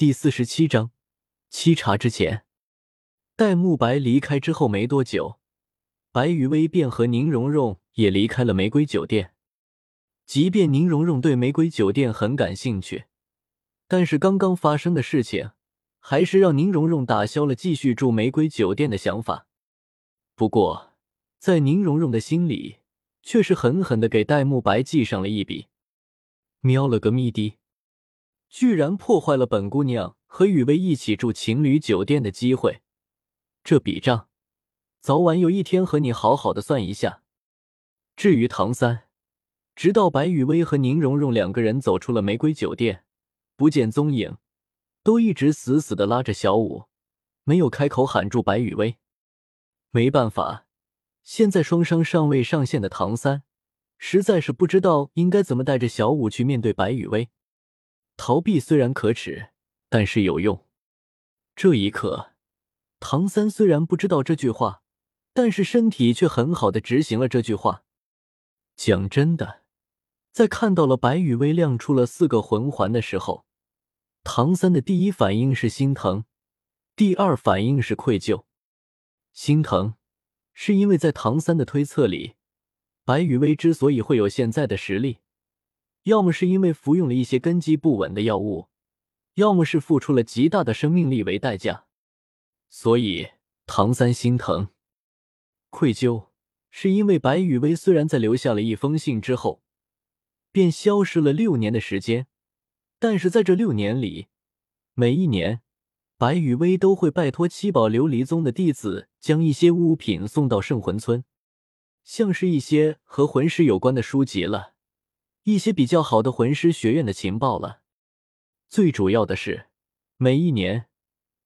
第四十七章沏茶之前。待慕白离开之后没多久，白雨薇便和宁荣荣也离开了玫瑰酒店。即便宁荣荣对玫瑰酒店很感兴趣，但是刚刚发生的事情，还是让宁荣荣打消了继续住玫瑰酒店的想法。不过，在宁荣荣的心里，却是狠狠的给戴沐白记上了一笔。喵了个咪的，居然破坏了本姑娘和雨薇一起住情侣酒店的机会，这笔账，早晚有一天和你好好的算一下。至于唐三，直到白雨薇和宁荣荣两个人走出了玫瑰酒店，不见踪影，都一直死死的拉着小舞，没有开口喊住白雨薇。没办法，现在双伤尚未上线的唐三。实在是不知道应该怎么带着小舞去面对白雨薇。逃避虽然可耻，但是有用。这一刻，唐三虽然不知道这句话，但是身体却很好的执行了这句话。讲真的，在看到了白雨薇亮出了四个魂环的时候，唐三的第一反应是心疼，第二反应是愧疚。心疼，是因为在唐三的推测里。白雨薇之所以会有现在的实力，要么是因为服用了一些根基不稳的药物，要么是付出了极大的生命力为代价。所以唐三心疼、愧疚，是因为白雨薇虽然在留下了一封信之后，便消失了六年的时间，但是在这六年里，每一年，白雨薇都会拜托七宝琉璃宗的弟子将一些物品送到圣魂村。像是一些和魂师有关的书籍了，一些比较好的魂师学院的情报了。最主要的是，每一年，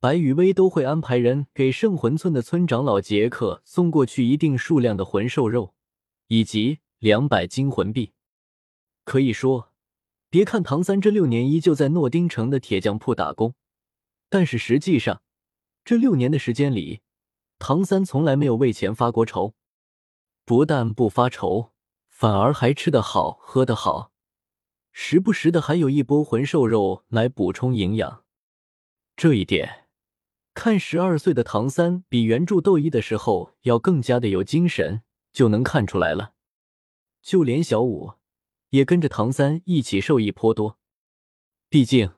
白羽薇都会安排人给圣魂村的村长老杰克送过去一定数量的魂兽肉，以及两百金魂币。可以说，别看唐三这六年依旧在诺丁城的铁匠铺打工，但是实际上，这六年的时间里，唐三从来没有为钱发过愁。不但不发愁，反而还吃得好，喝得好，时不时的还有一波魂兽肉来补充营养。这一点，看十二岁的唐三比原著斗一的时候要更加的有精神，就能看出来了。就连小五也跟着唐三一起受益颇多。毕竟，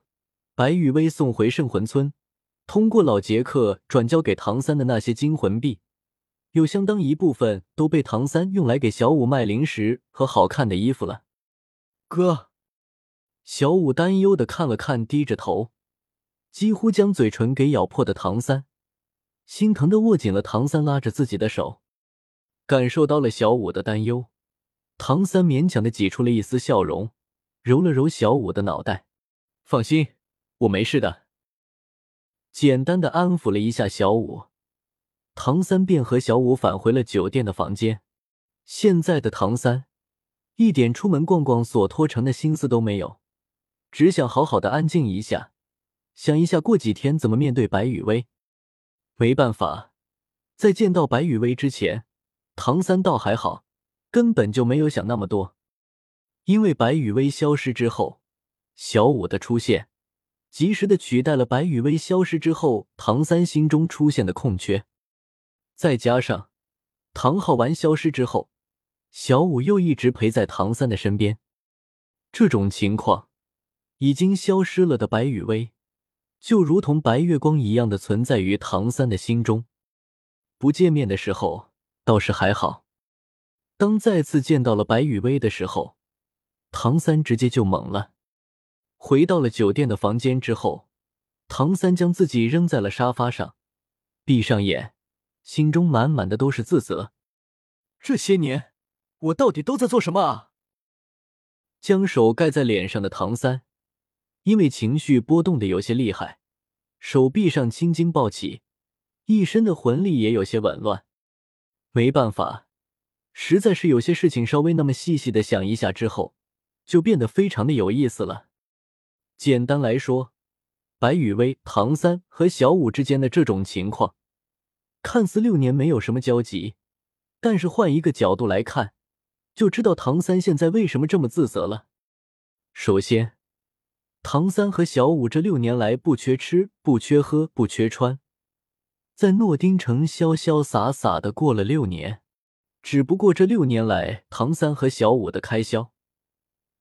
白羽薇送回圣魂村，通过老杰克转交给唐三的那些金魂币。有相当一部分都被唐三用来给小五卖零食和好看的衣服了。哥，小五担忧的看了看低着头，几乎将嘴唇给咬破的唐三，心疼的握紧了唐三拉着自己的手。感受到了小五的担忧，唐三勉强的挤出了一丝笑容，揉了揉小五的脑袋：“放心，我没事的。”简单的安抚了一下小五。唐三便和小五返回了酒店的房间。现在的唐三一点出门逛逛索托城的心思都没有，只想好好的安静一下，想一下过几天怎么面对白雨薇。没办法，在见到白雨薇之前，唐三倒还好，根本就没有想那么多。因为白雨薇消失之后，小五的出现，及时的取代了白雨薇消失之后唐三心中出现的空缺。再加上唐昊完消失之后，小五又一直陪在唐三的身边。这种情况，已经消失了的白羽薇，就如同白月光一样的存在于唐三的心中。不见面的时候倒是还好，当再次见到了白羽薇的时候，唐三直接就懵了。回到了酒店的房间之后，唐三将自己扔在了沙发上，闭上眼。心中满满的都是自责，这些年我到底都在做什么啊？将手盖在脸上的唐三，因为情绪波动的有些厉害，手臂上青筋暴起，一身的魂力也有些紊乱。没办法，实在是有些事情稍微那么细细的想一下之后，就变得非常的有意思了。简单来说，白雨薇、唐三和小舞之间的这种情况。看似六年没有什么交集，但是换一个角度来看，就知道唐三现在为什么这么自责了。首先，唐三和小五这六年来不缺吃、不缺喝、不缺穿，在诺丁城潇潇洒洒的过了六年。只不过这六年来，唐三和小五的开销，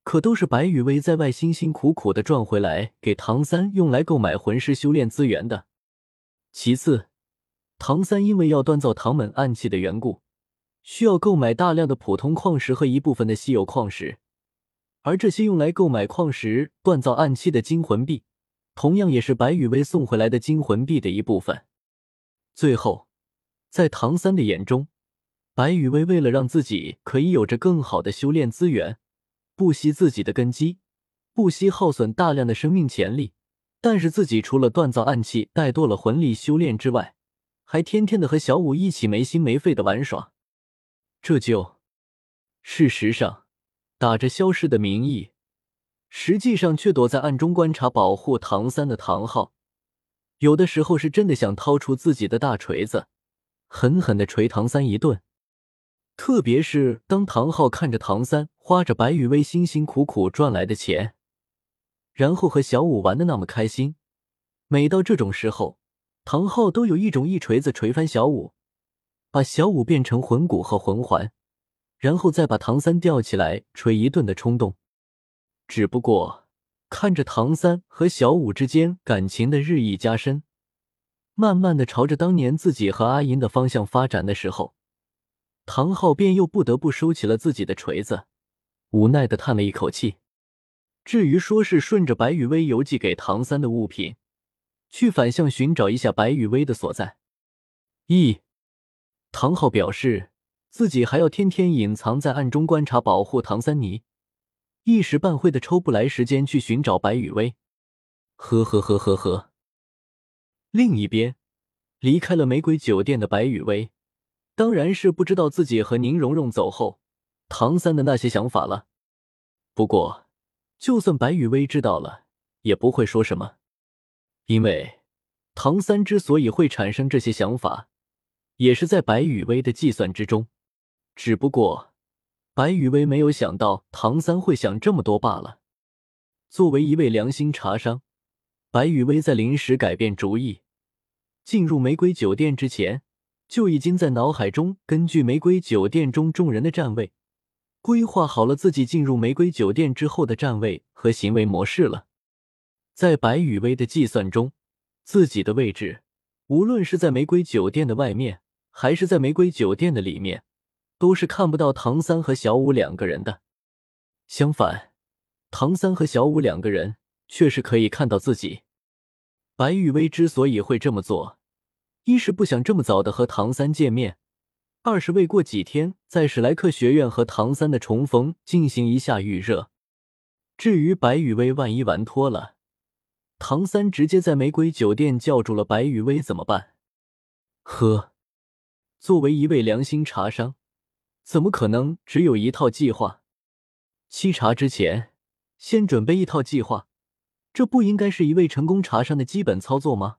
可都是白羽薇在外辛辛苦苦的赚回来，给唐三用来购买魂师修炼资源的。其次，唐三因为要锻造唐门暗器的缘故，需要购买大量的普通矿石和一部分的稀有矿石。而这些用来购买矿石、锻造暗器的金魂币，同样也是白羽薇送回来的金魂币的一部分。最后，在唐三的眼中，白羽薇为了让自己可以有着更好的修炼资源，不惜自己的根基，不惜耗损大量的生命潜力，但是自己除了锻造暗器带多了魂力修炼之外，还天天的和小五一起没心没肺的玩耍。这就，事实上。打着消失的名义，实际上却躲在暗中观察、保护唐三的唐昊，有的时候是真的想掏出自己的大锤子，狠狠的锤唐三一顿。特别是当唐昊看着唐三花着白羽薇辛辛苦苦赚来的钱，然后和小五玩的那么开心，每到这种时候，唐昊都有一种一锤子锤翻小五，把小五变成魂骨和魂环。然后再把唐三吊起来捶一顿的冲动，只不过看着唐三和小五之间感情的日益加深，慢慢的朝着当年自己和阿银的方向发展的时候，唐昊便又不得不收起了自己的锤子，无奈的叹了一口气。至于说是顺着白羽薇邮寄给唐三的物品，去反向寻找一下白羽薇的所在，一，唐昊表示。自己还要天天隐藏在暗中观察、保护唐三妮，一时半会的抽不来时间去寻找白雨薇。呵呵呵呵呵。另一边，离开了玫瑰酒店的白雨薇，当然是不知道自己和宁荣荣走后，唐三的那些想法了。不过，就算白雨薇知道了，也不会说什么，因为唐三之所以会产生这些想法，也是在白雨薇的计算之中。只不过，白雨薇没有想到唐三会想这么多罢了。作为一位良心茶商，白雨薇在临时改变主意，进入玫瑰酒店之前，就已经在脑海中根据玫瑰酒店中众人的站位，规划好了自己进入玫瑰酒店之后的站位和行为模式了。在白雨薇的计算中，自己的位置，无论是在玫瑰酒店的外面，还是在玫瑰酒店的里面。都是看不到唐三和小五两个人的，相反，唐三和小五两个人却是可以看到自己。白玉薇之所以会这么做，一是不想这么早的和唐三见面，二是为过几天在史莱克学院和唐三的重逢进行一下预热。至于白雨薇万一玩脱了，唐三直接在玫瑰酒店叫住了白雨薇怎么办？呵，作为一位良心茶商。怎么可能只有一套计划？沏茶之前先准备一套计划，这不应该是一位成功茶商的基本操作吗？